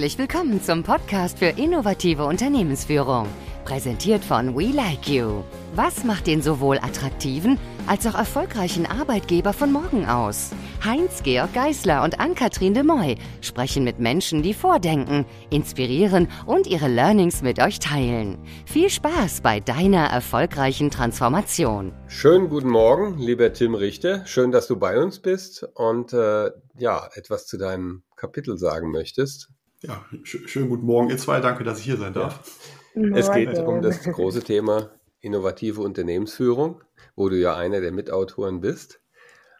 Herzlich willkommen zum Podcast für innovative Unternehmensführung. Präsentiert von We Like You. Was macht den sowohl attraktiven als auch erfolgreichen Arbeitgeber von morgen aus? Heinz-Georg Geißler und Ann-Kathrin de Moy sprechen mit Menschen, die vordenken, inspirieren und ihre Learnings mit euch teilen. Viel Spaß bei deiner erfolgreichen Transformation. Schönen guten Morgen, lieber Tim Richter. Schön, dass du bei uns bist und äh, ja, etwas zu deinem Kapitel sagen möchtest. Ja, sch schönen guten Morgen, ihr zwei. Danke, dass ich hier sein darf. Ja. Es geht um das große Thema innovative Unternehmensführung, wo du ja einer der Mitautoren bist.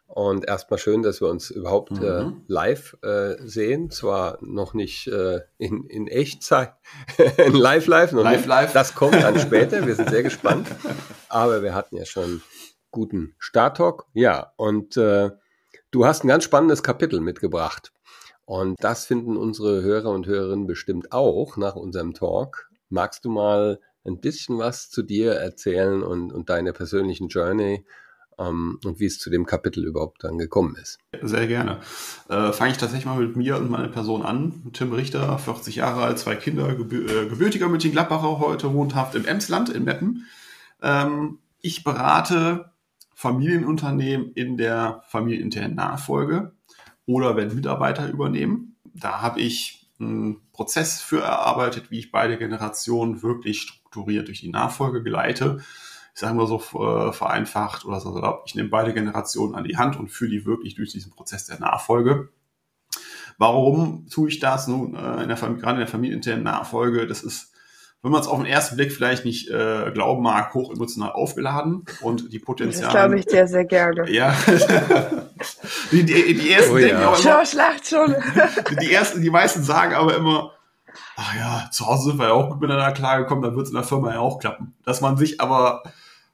Und erstmal schön, dass wir uns überhaupt mhm. äh, live äh, sehen. Zwar noch nicht äh, in, in Echtzeit, in live, live, noch live, nicht. live. Das kommt dann später. Wir sind sehr gespannt. Aber wir hatten ja schon guten Start-Talk. Ja, und äh, du hast ein ganz spannendes Kapitel mitgebracht. Und das finden unsere Hörer und Hörerinnen bestimmt auch nach unserem Talk. Magst du mal ein bisschen was zu dir erzählen und, und deiner persönlichen Journey ähm, und wie es zu dem Kapitel überhaupt dann gekommen ist? Sehr gerne. Äh, Fange ich tatsächlich mal mit mir und meiner Person an. Tim Richter, 40 Jahre alt, zwei Kinder, gebü äh, gebürtiger München-Gladbacher, heute wohnhaft im Emsland in Meppen. Ähm, ich berate Familienunternehmen in der familieninternen Nachfolge oder wenn Mitarbeiter übernehmen. Da habe ich einen Prozess für erarbeitet, wie ich beide Generationen wirklich strukturiert durch die Nachfolge geleite. Ich sage mal so äh, vereinfacht oder so, ich nehme beide Generationen an die Hand und führe die wirklich durch diesen Prozess der Nachfolge. Warum tue ich das nun äh, in der, gerade in der familieninternen Nachfolge? Das ist wenn man es auf den ersten Blick vielleicht nicht äh, glauben mag, hoch emotional aufgeladen und die Potenziale. Das glaube ich dir sehr gerne. Ja. die, die, die ersten oh, denken ja. aber immer, Schlacht schon. die ersten, die meisten sagen aber immer, ach ja, zu Hause sind wir ja auch gut miteinander klargekommen, dann wird es in der Firma ja auch klappen. Dass man sich aber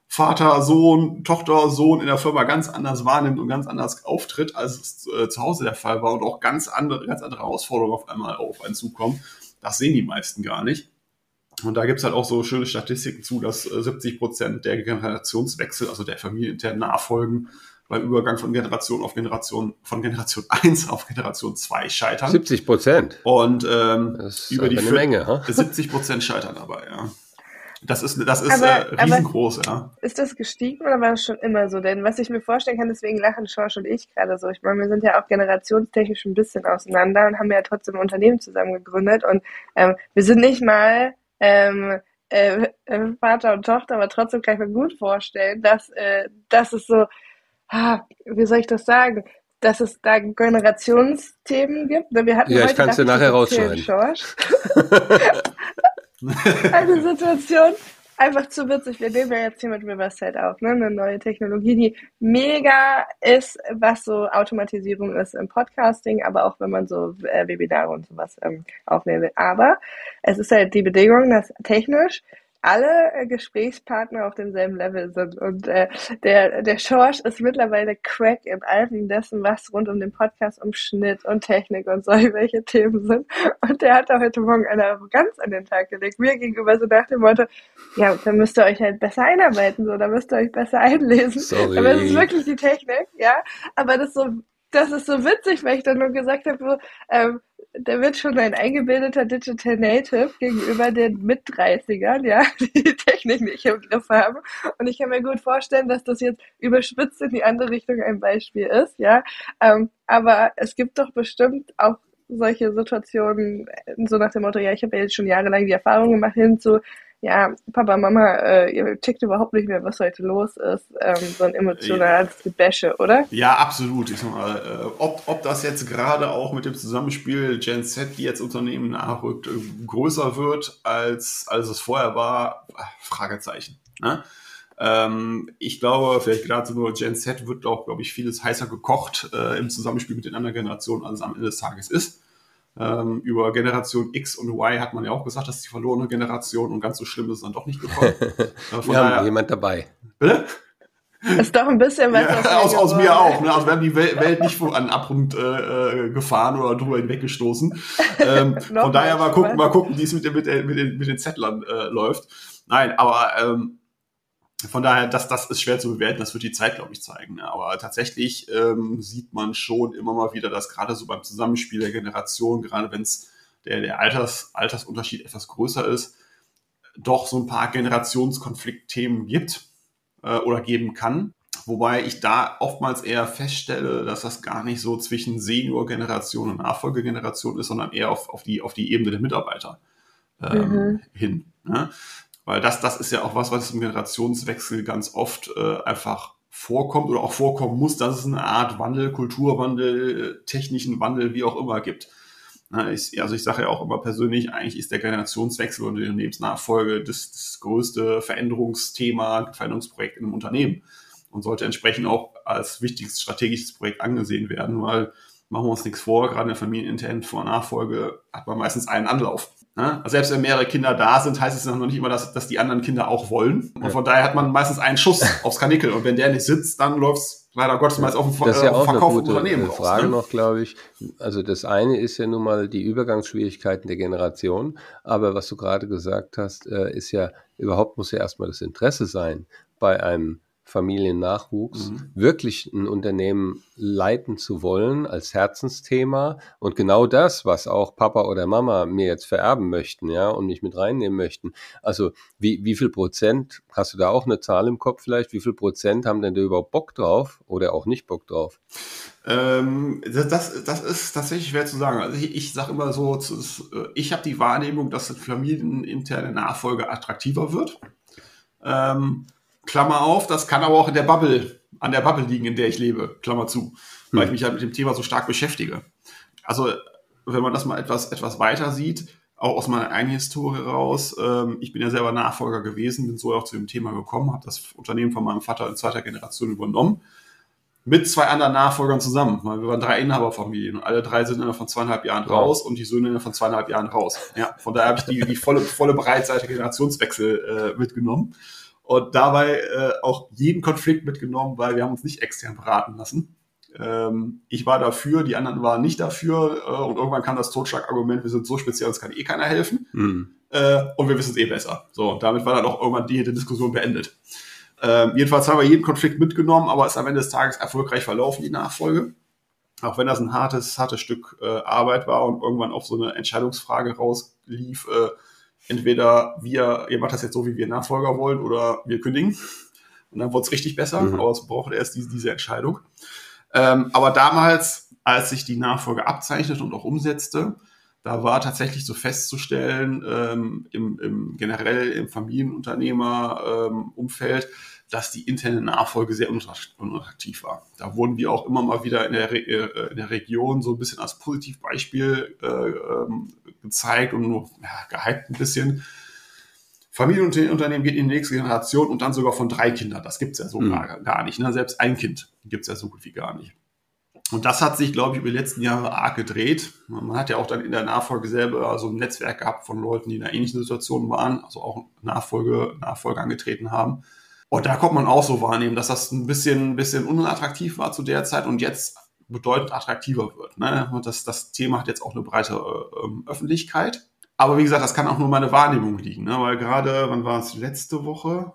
Vater, Sohn, Tochter, Sohn in der Firma ganz anders wahrnimmt und ganz anders auftritt, als es äh, zu Hause der Fall war und auch ganz andere, ganz andere Herausforderungen auf einmal auf einen zukommen. Das sehen die meisten gar nicht. Und da gibt's halt auch so schöne Statistiken zu, dass 70 äh, Prozent der Generationswechsel, also der familieninternen Nachfolgen, beim Übergang von Generation auf Generation, von Generation 1 auf Generation 2 scheitern. 70 Prozent. Und ähm, über die eine Menge, ha? 70 Prozent scheitern dabei, ja. Das ist, das ist aber, äh, riesengroß, ja. Ist das gestiegen oder war das schon immer so? Denn was ich mir vorstellen kann, deswegen lachen Schorsch und ich gerade so. Ich meine, wir sind ja auch generationstechnisch ein bisschen auseinander und haben ja trotzdem ein Unternehmen zusammen gegründet und ähm, wir sind nicht mal ähm, äh, äh, Vater und Tochter, aber trotzdem kann ich mir gut vorstellen, dass, äh, dass es so, ah, wie soll ich das sagen, dass es da Generationsthemen gibt. Wir hatten ja, ich kann es dir nachher rausschneiden. Eine Situation, einfach zu witzig. Wir nehmen ja jetzt hier mit Riverside auf, ne? eine neue Technologie, die mega ist, was so Automatisierung ist im Podcasting, aber auch wenn man so äh, Webinare und sowas ähm, aufnehmen will. Aber es ist halt die Bedingung, dass technisch alle äh, Gesprächspartner auf demselben Level sind. Und äh, der, der Schorsch ist mittlerweile Crack in allem dessen, was rund um den Podcast um Schnitt und Technik und solche Themen sind. Und der hat da heute Morgen eine Arroganz an den Tag gelegt. Mir gegenüber so nach dem Motto, ja, dann müsst ihr euch halt besser einarbeiten, so, da müsst ihr euch besser einlesen. Sorry. Aber es ist wirklich die Technik, ja. Aber das ist so, das ist so witzig, weil ich dann nur gesagt habe, ähm, der wird schon ein eingebildeter Digital Native gegenüber den Mit-30ern, ja, die Technik nicht im Griff haben. Und ich kann mir gut vorstellen, dass das jetzt überspitzt in die andere Richtung ein Beispiel ist, ja. Ähm, aber es gibt doch bestimmt auch solche Situationen, so nach dem Motto, ja, ich habe jetzt schon jahrelang die Erfahrung gemacht, hin zu, ja, Papa, Mama, äh, ihr checkt überhaupt nicht mehr, was heute los ist. Ähm, so ein emotionales Gebäsche, oder? Ja, absolut. Ich sag mal, äh, ob, ob das jetzt gerade auch mit dem Zusammenspiel Gen Z, die jetzt Unternehmen nachrückt, äh, größer wird, als, als es vorher war, Fragezeichen. Ne? Ähm, ich glaube, vielleicht gerade nur Gen Z wird auch, glaube ich, vieles heißer gekocht äh, im Zusammenspiel mit den anderen Generationen, als es am Ende des Tages ist. Ähm, über Generation X und Y hat man ja auch gesagt, das ist die verlorene Generation und ganz so schlimm ist es dann doch nicht gekommen. äh, Wir haben jemand dabei. Bitte? Ist doch ein bisschen was ja, aus, aus mir auch. Ne? Also wir haben die Welt nicht an Abgrund äh, äh, gefahren oder drüber hinweggestoßen. Ähm, von daher mal gucken, mal gucken, wie es mit, den, mit, den, mit, den, mit den Zettlern äh, läuft. Nein, aber ähm, von daher, das, das ist schwer zu bewerten, das wird die Zeit, glaube ich, zeigen. Ne? Aber tatsächlich ähm, sieht man schon immer mal wieder, dass gerade so beim Zusammenspiel der Generation, gerade wenn es der, der Alters, Altersunterschied etwas größer ist, doch so ein paar Generationskonfliktthemen gibt äh, oder geben kann. Wobei ich da oftmals eher feststelle, dass das gar nicht so zwischen Senior-Generation und Nachfolgegeneration ist, sondern eher auf, auf, die, auf die Ebene der Mitarbeiter ähm, mhm. hin. Ne? Weil das, das ist ja auch was, was im Generationswechsel ganz oft äh, einfach vorkommt oder auch vorkommen muss, dass es eine Art Wandel, Kulturwandel, technischen Wandel, wie auch immer gibt. Ich, also ich sage ja auch immer persönlich, eigentlich ist der Generationswechsel und die Unternehmensnachfolge das, das größte Veränderungsthema, Veränderungsprojekt in einem Unternehmen und sollte entsprechend auch als wichtiges strategisches Projekt angesehen werden, weil machen wir uns nichts vor, gerade in der familieninternen Vor- Nachfolge hat man meistens einen Anlauf. Ne? Also selbst wenn mehrere Kinder da sind, heißt es noch nicht immer, dass, dass die anderen Kinder auch wollen. Und von daher hat man meistens einen Schuss aufs Kanickel. Und wenn der nicht sitzt, dann läuft's leider Gottes meist auf dem, das ist ja äh, auch eine gute Unternehmen Frage raus, ne? noch, glaube ich. Also das eine ist ja nun mal die Übergangsschwierigkeiten der Generation. Aber was du gerade gesagt hast, äh, ist ja, überhaupt muss ja erstmal das Interesse sein bei einem Familiennachwuchs, mhm. wirklich ein Unternehmen leiten zu wollen als Herzensthema und genau das, was auch Papa oder Mama mir jetzt vererben möchten, ja, und mich mit reinnehmen möchten. Also wie, wie viel Prozent, hast du da auch eine Zahl im Kopf vielleicht, wie viel Prozent haben denn da überhaupt Bock drauf oder auch nicht Bock drauf? Ähm, das, das, das ist tatsächlich schwer zu sagen. Also ich, ich sage immer so, ich habe die Wahrnehmung, dass familieninterne Nachfolge attraktiver wird. Ähm, Klammer auf, das kann aber auch in der Bubble, an der Bubble liegen, in der ich lebe, Klammer zu, weil hm. ich mich halt mit dem Thema so stark beschäftige. Also, wenn man das mal etwas, etwas weiter sieht, auch aus meiner eigenen Historie raus, ähm, ich bin ja selber Nachfolger gewesen, bin so auch zu dem Thema gekommen, habe das Unternehmen von meinem Vater in zweiter Generation übernommen, mit zwei anderen Nachfolgern zusammen, weil wir waren drei Inhaberfamilien und alle drei sind innerhalb von zweieinhalb Jahren raus und die Söhne innerhalb von zweieinhalb Jahren raus. Ja, von daher habe ich die, die volle, volle Breitseite Generationswechsel äh, mitgenommen und dabei äh, auch jeden Konflikt mitgenommen, weil wir haben uns nicht extern beraten lassen. Ähm, ich war dafür, die anderen waren nicht dafür äh, und irgendwann kam das Totschlagargument, wir sind so speziell, uns kann eh keiner helfen mhm. äh, und wir wissen es eh besser. So, und damit war dann auch irgendwann die, Diskussion beendet. Ähm, jedenfalls haben wir jeden Konflikt mitgenommen, aber es ist am Ende des Tages erfolgreich verlaufen, die Nachfolge. Auch wenn das ein hartes, hartes Stück äh, Arbeit war und irgendwann auf so eine Entscheidungsfrage rauslief, äh, entweder wir, ihr macht das jetzt so, wie wir Nachfolger wollen, oder wir kündigen. Und dann wurde es richtig besser, mhm. aber es brauchte erst diese, diese Entscheidung. Ähm, aber damals, als sich die Nachfolge abzeichnete und auch umsetzte, da war tatsächlich so festzustellen, ähm, im, im generell im Familienunternehmer-Umfeld, ähm, dass die interne Nachfolge sehr unattraktiv war. Da wurden wir auch immer mal wieder in der, Re äh, in der Region so ein bisschen als Positivbeispiel äh, ähm, gezeigt und nur ja, gehypt ein bisschen. Familienunternehmen geht in die nächste Generation und dann sogar von drei Kindern. Das gibt's ja so mhm. gar, gar nicht. Ne? Selbst ein Kind gibt's ja so gut wie gar nicht. Und das hat sich, glaube ich, über die letzten Jahre arg gedreht. Man hat ja auch dann in der Nachfolge selber so ein Netzwerk gehabt von Leuten, die in einer ähnlichen Situation waren, also auch Nachfolge, Nachfolge angetreten haben. Und da kommt man auch so wahrnehmen, dass das ein bisschen, ein bisschen unattraktiv war zu der Zeit und jetzt bedeutend attraktiver wird. Ne? Und das, das Thema hat jetzt auch eine breite äh, Öffentlichkeit. Aber wie gesagt, das kann auch nur meine Wahrnehmung liegen, ne? weil gerade, wann war es letzte Woche?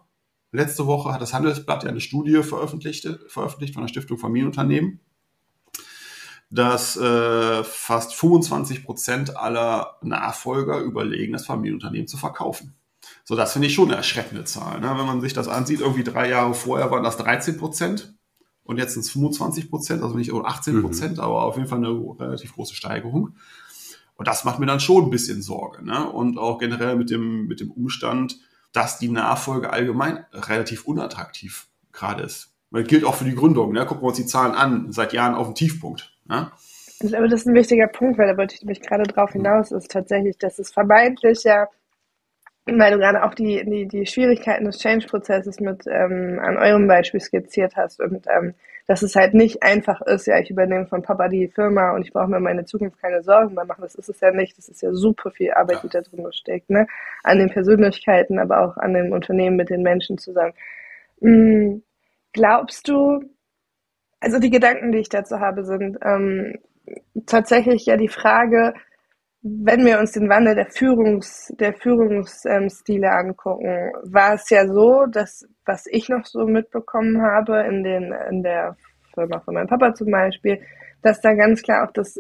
Letzte Woche hat das Handelsblatt ja eine Studie veröffentlicht, veröffentlicht von der Stiftung Familienunternehmen dass äh, fast 25 Prozent aller Nachfolger überlegen, das Familienunternehmen zu verkaufen. So, das finde ich schon eine erschreckende Zahl. Ne? Wenn man sich das ansieht, irgendwie drei Jahre vorher waren das 13 Prozent und jetzt sind es 25 Prozent, also nicht 18 Prozent, mhm. aber auf jeden Fall eine relativ große Steigerung. Und das macht mir dann schon ein bisschen Sorge. Ne? Und auch generell mit dem, mit dem Umstand, dass die Nachfolge allgemein relativ unattraktiv gerade ist. Das gilt auch für die Gründung. Ne? Gucken wir uns die Zahlen an, seit Jahren auf dem Tiefpunkt. Ne? Ich glaube, das ist ein wichtiger Punkt, weil da wollte ich mich gerade drauf hinaus, ist tatsächlich, dass es vermeintlich ja, weil du gerade auch die, die, die Schwierigkeiten des Change-Prozesses mit ähm, an eurem Beispiel skizziert hast und ähm, dass es halt nicht einfach ist, ja, ich übernehme von Papa die Firma und ich brauche mir meine Zukunft keine Sorgen mehr machen. Das ist es ja nicht. Das ist ja super viel Arbeit, die da drin steckt, ne? An den Persönlichkeiten, aber auch an dem Unternehmen mit den Menschen zusammen. Mhm. Glaubst du, also die Gedanken, die ich dazu habe, sind ähm, tatsächlich ja die Frage, wenn wir uns den Wandel der Führungs, der Führungsstile ähm, angucken, war es ja so, dass was ich noch so mitbekommen habe in den in der Firma von meinem Papa zum Beispiel, dass da ganz klar auch das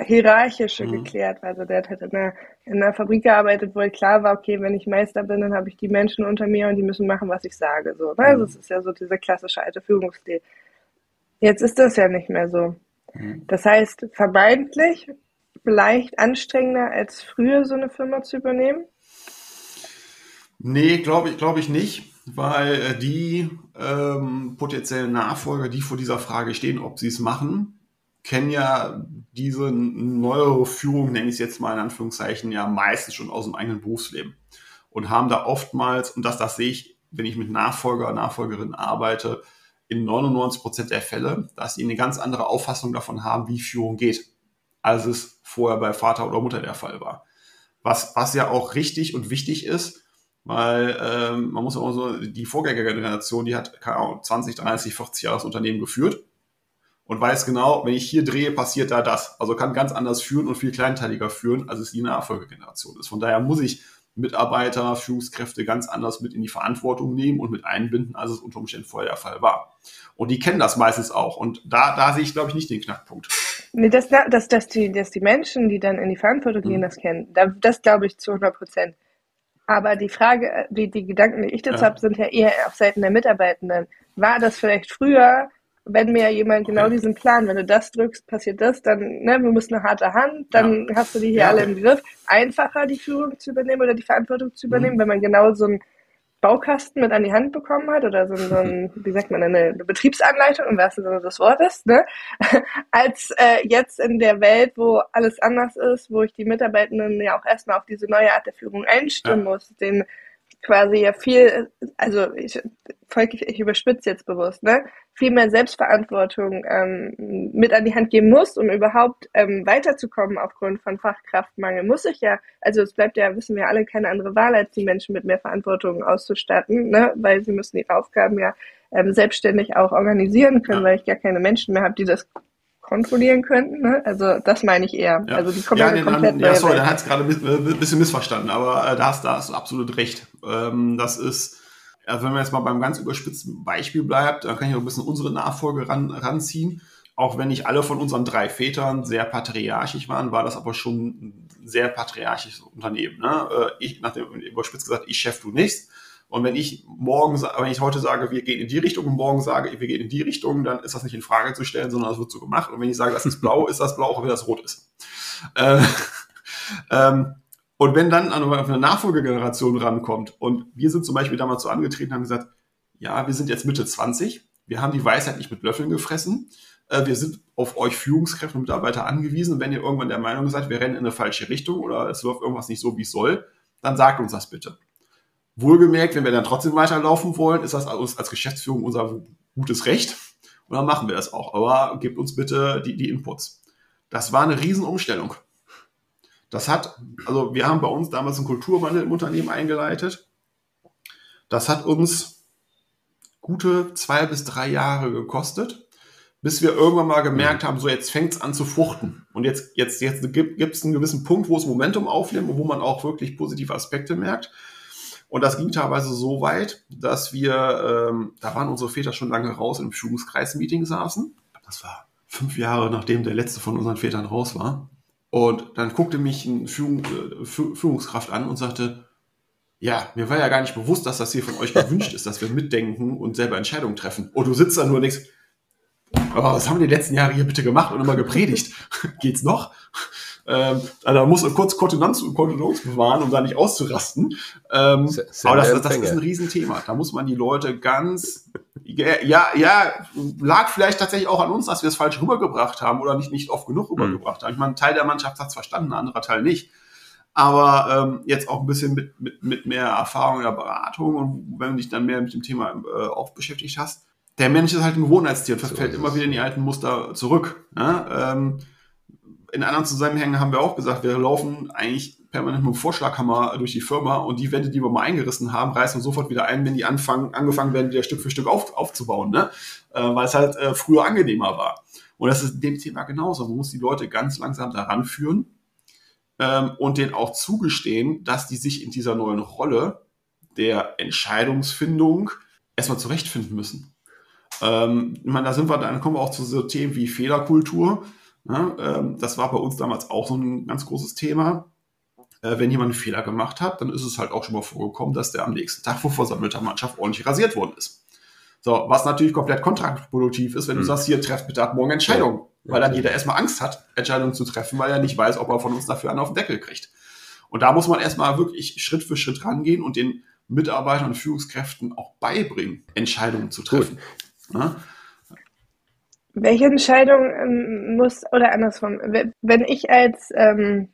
hierarchische mhm. geklärt. Also der hat halt in einer, in einer Fabrik gearbeitet, wo klar war, okay, wenn ich Meister bin, dann habe ich die Menschen unter mir und die müssen machen, was ich sage. So, ne? Also mhm. das ist ja so dieser klassische alte Führungsstil. Jetzt ist das ja nicht mehr so. Mhm. Das heißt, vermeintlich vielleicht anstrengender als früher so eine Firma zu übernehmen? Nee, glaube ich, glaube ich nicht, weil äh, die ähm, potenziellen Nachfolger, die vor dieser Frage stehen, ob sie es machen, kennen ja diese neuere Führung, nenne ich es jetzt mal in Anführungszeichen, ja meistens schon aus dem eigenen Berufsleben und haben da oftmals, und das, das sehe ich, wenn ich mit Nachfolger, Nachfolgerinnen arbeite, in 99 Prozent der Fälle, dass sie eine ganz andere Auffassung davon haben, wie Führung geht, als es vorher bei Vater oder Mutter der Fall war. Was, was ja auch richtig und wichtig ist, weil ähm, man muss auch so, die Vorgängergeneration, die hat keine Ahnung, 20, 30, 40 Jahre das Unternehmen geführt und weiß genau, wenn ich hier drehe, passiert da das. Also kann ganz anders führen und viel kleinteiliger führen, als es die Nachfolgegeneration ist. Von daher muss ich Mitarbeiter, Führungskräfte ganz anders mit in die Verantwortung nehmen und mit einbinden, als es unter Umständen vorher der Fall war. Und die kennen das meistens auch. Und da, da sehe ich, glaube ich, nicht den Knackpunkt. Nee, das, das, dass, die, dass die Menschen, die dann in die Verantwortung gehen, mhm. das kennen, das glaube ich zu 100 Prozent. Aber die Frage, äh, die, die Gedanken, die ich dazu ja. habe, sind ja eher auf Seiten der Mitarbeitenden. War das vielleicht früher, wenn mir jemand genau okay. diesen Plan, wenn du das drückst, passiert das, dann, ne, wir müssen eine harte Hand, dann ja. hast du die hier ja. alle im Griff. Einfacher die Führung zu übernehmen oder die Verantwortung zu übernehmen, mhm. wenn man genau so ein Baukasten mit an die Hand bekommen hat oder so, so ein, wie sagt man, eine, Betriebsanleitung im wahrsten Sinne des Wortes, ne? als äh, jetzt in der Welt, wo alles anders ist, wo ich die Mitarbeitenden ja auch erstmal auf diese neue Art der Führung einstimmen ja. muss, den quasi ja viel, also ich, ich überspitze jetzt bewusst, ne? viel mehr Selbstverantwortung ähm, mit an die Hand geben muss, um überhaupt ähm, weiterzukommen aufgrund von Fachkraftmangel, muss ich ja, also es bleibt ja, wissen wir alle, keine andere Wahl, als die Menschen mit mehr Verantwortung auszustatten, ne? weil sie müssen ihre Aufgaben ja ähm, selbstständig auch organisieren können, weil ich gar keine Menschen mehr habe, die das kontrollieren könnten. Ne? Also das meine ich eher. Ja. Also die kommen ja, komplett dann, Ja, sorry, da hat es gerade ein bisschen missverstanden, aber äh, da, hast, da hast du absolut recht. Ähm, das ist also wenn man jetzt mal beim ganz überspitzten Beispiel bleibt, dann kann ich auch ein bisschen unsere Nachfolge ran, ranziehen. Auch wenn nicht alle von unseren drei Vätern sehr patriarchisch waren, war das aber schon ein sehr patriarchisches Unternehmen. Ne? Äh, ich, nach dem überspitzt gesagt, ich Chef, du nichts. Und wenn ich morgen, wenn ich heute sage, wir gehen in die Richtung und morgen sage, wir gehen in die Richtung, dann ist das nicht in Frage zu stellen, sondern das wird so gemacht. Und wenn ich sage, das ist blau, ist das blau, auch wenn das rot ist. Äh, ähm, und wenn dann auf eine Nachfolgegeneration rankommt und wir sind zum Beispiel damals so angetreten, haben gesagt, ja, wir sind jetzt Mitte 20, wir haben die Weisheit nicht mit Löffeln gefressen, äh, wir sind auf euch Führungskräfte und Mitarbeiter angewiesen. Wenn ihr irgendwann der Meinung seid, wir rennen in eine falsche Richtung oder es läuft irgendwas nicht so, wie es soll, dann sagt uns das bitte. Wohlgemerkt, wenn wir dann trotzdem weiterlaufen wollen, ist das als Geschäftsführung unser gutes Recht und dann machen wir das auch. Aber gebt uns bitte die, die Inputs. Das war eine Riesenumstellung. Das hat, also wir haben bei uns damals einen Kulturwandel im Unternehmen eingeleitet. Das hat uns gute zwei bis drei Jahre gekostet, bis wir irgendwann mal gemerkt haben, so jetzt fängt es an zu fruchten. Und jetzt, jetzt, jetzt gibt es einen gewissen Punkt, wo es Momentum aufnimmt und wo man auch wirklich positive Aspekte merkt. Und das ging teilweise so weit, dass wir, ähm, da waren unsere Väter schon lange raus im Führungskreismeeting saßen. Das war fünf Jahre, nachdem der letzte von unseren Vätern raus war. Und dann guckte mich eine Führung, äh, Führungskraft an und sagte, ja, mir war ja gar nicht bewusst, dass das hier von euch gewünscht ist, dass wir mitdenken und selber Entscheidungen treffen. Und du sitzt da nur und denkst, aber was haben wir die letzten Jahre hier bitte gemacht und immer gepredigt? Geht's noch? Ähm, also da muss man kurz Kontenanz und Kontenanz bewahren, um da nicht auszurasten. Ähm, aber das, das ist ein Riesenthema. Da muss man die Leute ganz, ja, ja, lag vielleicht tatsächlich auch an uns, dass wir es falsch rübergebracht haben oder nicht, nicht oft genug rübergebracht mhm. haben. Ich meine, ein Teil der Mannschaft hat es verstanden, ein anderer Teil nicht. Aber ähm, jetzt auch ein bisschen mit, mit, mit mehr Erfahrung in der Beratung und wenn du dich dann mehr mit dem Thema äh, auch beschäftigt hast, der Mensch ist halt ein Gewohnheitstier und verfällt so immer wieder in die alten Muster zurück. Ne? Ähm, in anderen Zusammenhängen haben wir auch gesagt, wir laufen eigentlich permanent mit dem Vorschlaghammer durch die Firma und die Wände, die wir mal eingerissen haben, reißen wir sofort wieder ein, wenn die anfangen, angefangen werden, wieder Stück für Stück auf, aufzubauen, ne? Äh, weil es halt äh, früher angenehmer war. Und das ist in dem Thema genauso. Man muss die Leute ganz langsam daran führen ähm, und denen auch zugestehen, dass die sich in dieser neuen Rolle der Entscheidungsfindung erstmal zurechtfinden müssen. Ähm, meine, da sind wir, dann kommen wir auch zu so Themen wie Fehlerkultur Ja, ähm, das war bei uns damals auch so ein ganz großes Thema. Äh, wenn jemand einen Fehler gemacht hat, dann ist es halt auch schon mal vorgekommen, dass der am nächsten Tag vor versammelter Mannschaft ordentlich rasiert worden ist. So, was natürlich komplett kontraproduktiv ist, wenn du hm. sagst, hier trefft bitte ab morgen Entscheidungen. Ja. Weil dann jeder erstmal Angst hat, Entscheidungen zu treffen, weil er nicht weiß, ob er von uns dafür einen auf den Deckel kriegt. Und da muss man erstmal wirklich Schritt für Schritt rangehen und den Mitarbeitern und Führungskräften auch beibringen, Entscheidungen zu treffen. Ja? Welche Entscheidung ähm, muss, oder andersrum, wenn ich als, ähm,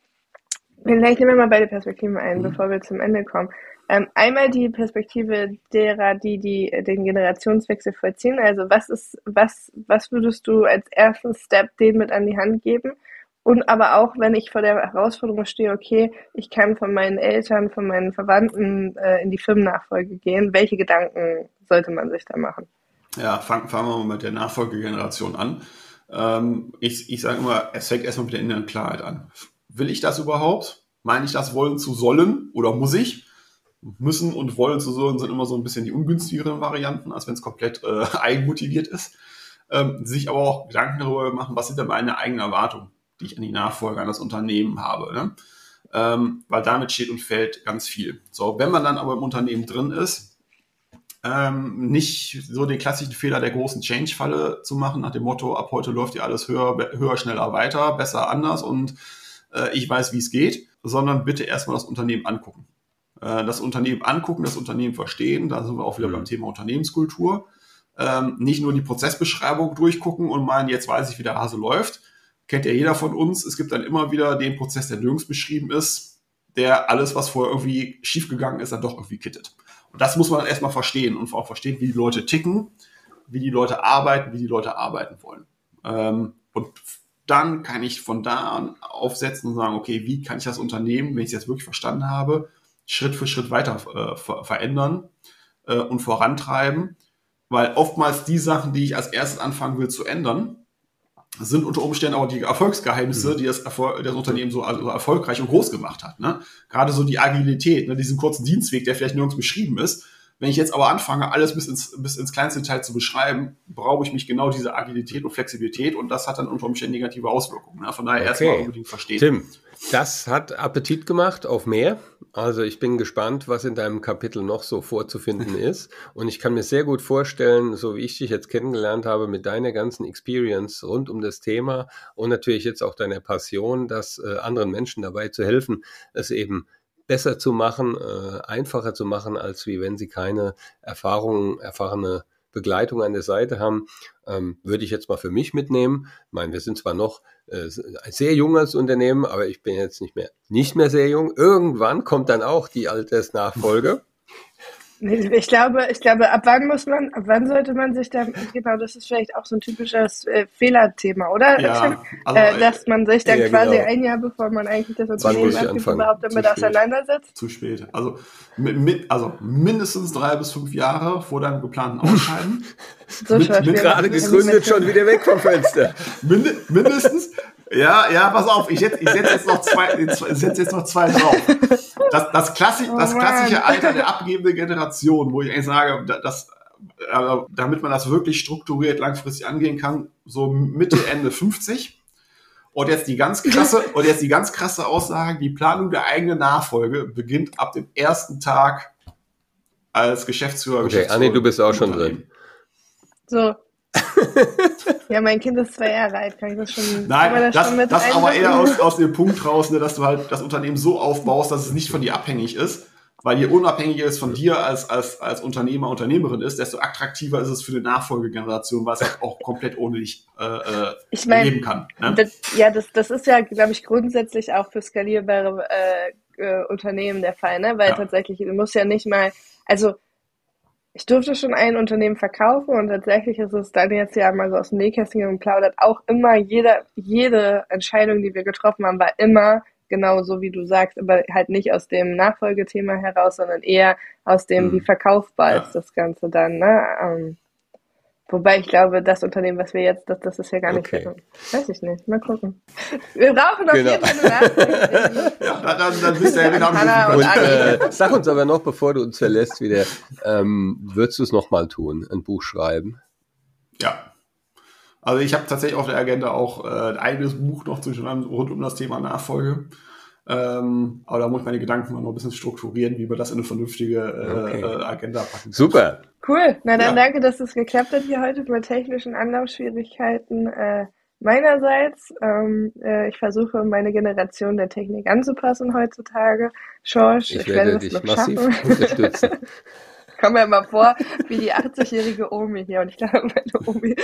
vielleicht nehmen wir mal beide Perspektiven ein, mhm. bevor wir zum Ende kommen. Ähm, einmal die Perspektive derer, die, die den Generationswechsel vollziehen. Also was ist, was, was würdest du als ersten Step denen mit an die Hand geben? Und aber auch, wenn ich vor der Herausforderung stehe, okay, ich kann von meinen Eltern, von meinen Verwandten äh, in die Firmennachfolge gehen, welche Gedanken sollte man sich da machen? Ja, fangen fang wir mal mit der Nachfolgegeneration an. Ähm, ich ich sage immer, es fängt erstmal mit der inneren Klarheit an. Will ich das überhaupt? Meine ich das wollen zu sollen oder muss ich? Müssen und wollen zu sollen sind immer so ein bisschen die ungünstigeren Varianten, als wenn es komplett äh, eigenmotiviert ist. Ähm, sich aber auch Gedanken darüber machen, was sind denn meine eigenen Erwartungen? die ich an die Nachfolge an das Unternehmen habe. Ne? Ähm, weil damit steht und fällt ganz viel. So, wenn man dann aber im Unternehmen drin ist, ähm, nicht so den klassischen Fehler der großen Change-Falle zu machen, nach dem Motto, ab heute läuft ja alles höher, höher, schneller, weiter, besser, anders und äh, ich weiß, wie es geht, sondern bitte erstmal das Unternehmen angucken. Äh, das Unternehmen angucken, das Unternehmen verstehen, da sind wir auch wieder mhm. beim Thema Unternehmenskultur. Ähm, nicht nur die Prozessbeschreibung durchgucken und meinen, jetzt weiß ich, wie der Hase läuft, kennt ja jeder von uns. Es gibt dann immer wieder den Prozess, der nirgends beschrieben ist, der alles, was vorher irgendwie schiefgegangen ist, dann doch irgendwie kittet. Und das muss man dann erstmal verstehen und auch verstehen, wie die Leute ticken, wie die Leute arbeiten, wie die Leute arbeiten wollen. Ähm, und dann kann ich von da an aufsetzen und sagen, okay, wie kann ich das Unternehmen, wenn ich es jetzt wirklich verstanden habe, Schritt für Schritt weiter äh, ver verändern äh, und vorantreiben. Weil oftmals die Sachen, die ich als erstes anfangen will zu ändern, sind unter Umständen auch die Erfolgsgeheimnisse, mhm. die das, Erfolg, das Unternehmen so also erfolgreich und groß gemacht hat. Ne? Gerade so die Agilität, ne? diesen kurzen Dienstweg, der vielleicht nirgends beschrieben ist. Wenn ich jetzt aber anfange, alles bis ins, bis ins kleinste Detail zu beschreiben, brauche ich mich genau diese Agilität und Flexibilität und das hat dann unter Umständen negative Auswirkungen. Ne? Von daher okay. erstmal unbedingt verstehen. Tim, das hat Appetit gemacht auf mehr. Also ich bin gespannt, was in deinem Kapitel noch so vorzufinden ist. Und ich kann mir sehr gut vorstellen, so wie ich dich jetzt kennengelernt habe, mit deiner ganzen Experience rund um das Thema und natürlich jetzt auch deiner Passion, dass äh, anderen Menschen dabei zu helfen, es eben besser zu machen, äh, einfacher zu machen, als wie wenn sie keine Erfahrung, erfahrene Begleitung an der Seite haben, ähm, würde ich jetzt mal für mich mitnehmen. Ich meine, wir sind zwar noch äh, ein sehr junges Unternehmen, aber ich bin jetzt nicht mehr, nicht mehr sehr jung. Irgendwann kommt dann auch die Altersnachfolge. Ich glaube, ich glaube, ab wann muss man, ab wann sollte man sich da, genau, das ist vielleicht auch so ein typisches äh, Fehlerthema, oder? Ja, also, äh, dass man sich dann ja, quasi genau. ein Jahr, bevor man eigentlich das Unternehmen abgibt, überhaupt damit auseinandersetzt. Zu spät. Also, mit, also mindestens drei bis fünf Jahre vor deinem geplanten Ausscheiden. so mit, mit gerade gegründet schon wieder weg vom Fenster. Mind, mindestens. Ja, ja, pass auf, ich setze ich setz jetzt noch zwei, ich setz jetzt noch zwei drauf. Das, das, klassi oh das klassische Alter der abgebenden Generation, wo ich eigentlich sage, das, äh, damit man das wirklich strukturiert langfristig angehen kann, so Mitte, Ende 50. Und jetzt die ganz krasse, und jetzt die ganz krasse Aussage, die Planung der eigenen Nachfolge beginnt ab dem ersten Tag als Geschäftsführer. Okay, Geschäftsführer Anni, du bist auch schon drin. So, ja, mein Kind ist zwei Jahre alt, kann ich das schon. Nein, das, das, das aber eher aus, aus dem Punkt raus, ne, dass du halt das Unternehmen so aufbaust, dass es nicht von dir abhängig ist. Weil je unabhängiger es von dir als, als, als Unternehmer, Unternehmerin ist, desto attraktiver ist es für die Nachfolgegeneration, weil es halt auch komplett ohne dich äh, äh ich mein, leben kann. Ne? Das, ja, das, das ist ja, glaube ich, grundsätzlich auch für skalierbare äh, äh, Unternehmen der Fall, ne? Weil ja. tatsächlich, du musst ja nicht mal, also ich durfte schon ein Unternehmen verkaufen und tatsächlich ist es dann jetzt ja mal so aus dem Nähkästchen geplaudert, auch immer jede, jede Entscheidung, die wir getroffen haben, war immer genau so, wie du sagst, aber halt nicht aus dem Nachfolgethema heraus, sondern eher aus dem, wie mhm. verkaufbar ja. ist das Ganze dann. Ne? Ähm, Wobei ich glaube, das Unternehmen, was wir jetzt, das, das ist ja gar nicht okay. so. Weiß ich nicht. Mal gucken. Wir brauchen noch genau. jeden Fall ja, dann, dann bist du ja wieder am und, äh, Sag uns aber noch, bevor du uns verlässt, wieder, ähm, würdest du es nochmal tun, ein Buch schreiben? Ja. Also ich habe tatsächlich auf der Agenda auch äh, ein eigenes Buch noch zu schreiben rund um das Thema Nachfolge. Ähm, aber da muss ich meine Gedanken mal noch ein bisschen strukturieren, wie wir das in eine vernünftige äh, okay. äh, Agenda packen. Super. Cool. Na dann ja. danke, dass es geklappt hat hier heute mit technischen Anlaufschwierigkeiten. Äh, meinerseits. Ähm, äh, ich versuche, meine Generation der Technik anzupassen heutzutage. Schorsch, ich, ich werde, werde dich massiv schaffen. unterstützen. komme mir mal vor, wie die 80-jährige Omi hier. Und ich glaube, meine Omi.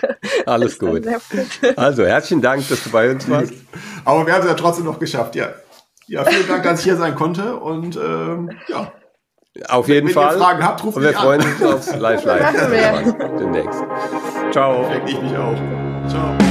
Alles gut. Also, herzlichen Dank, dass du bei uns warst. Aber wir haben es ja trotzdem noch geschafft, ja. Ja, vielen Dank, dass ich hier sein konnte. Und ähm, ja. Auf jeden Wenn Fall. Wenn ihr Fragen habt, ruft Und wir freuen uns aufs Live-Live. Demnächst. Ciao. Ich mich auch. Ciao.